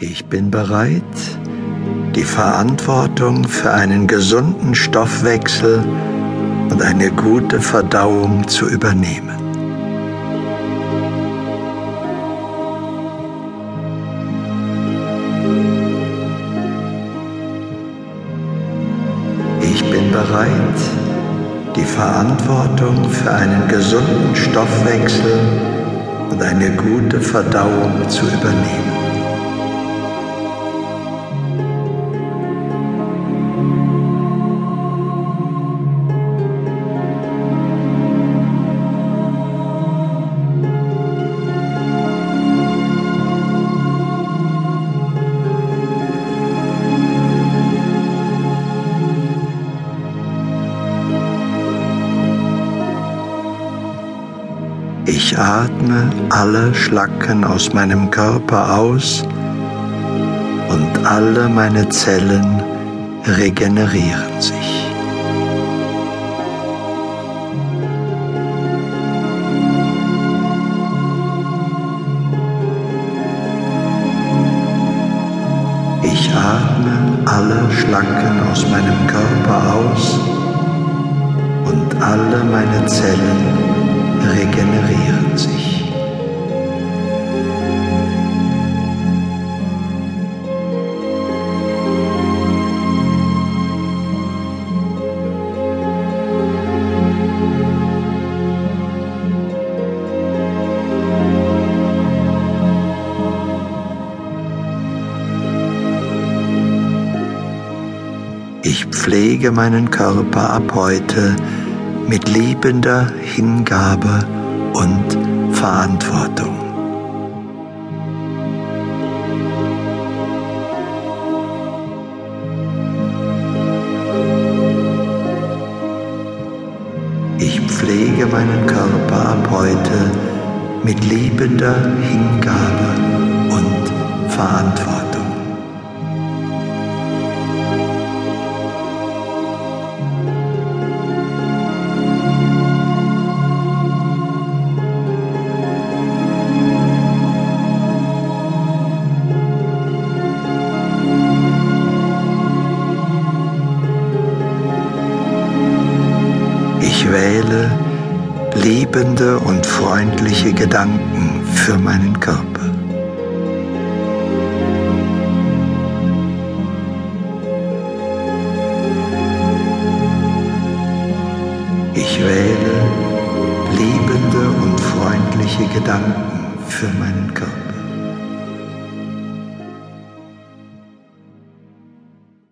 Ich bin bereit, die Verantwortung für einen gesunden Stoffwechsel und eine gute Verdauung zu übernehmen. Ich bin bereit, die Verantwortung für einen gesunden Stoffwechsel und eine gute Verdauung zu übernehmen. Ich atme alle Schlacken aus meinem Körper aus und alle meine Zellen regenerieren sich. Ich atme alle Schlacken aus meinem Körper aus und alle meine Zellen regenerieren sich. Ich pflege meinen Körper ab heute mit liebender Hingabe und Verantwortung. Ich pflege meinen Körper ab heute mit liebender Hingabe und Verantwortung. Wähle liebende und freundliche Gedanken für meinen Körper. Ich wähle liebende und freundliche Gedanken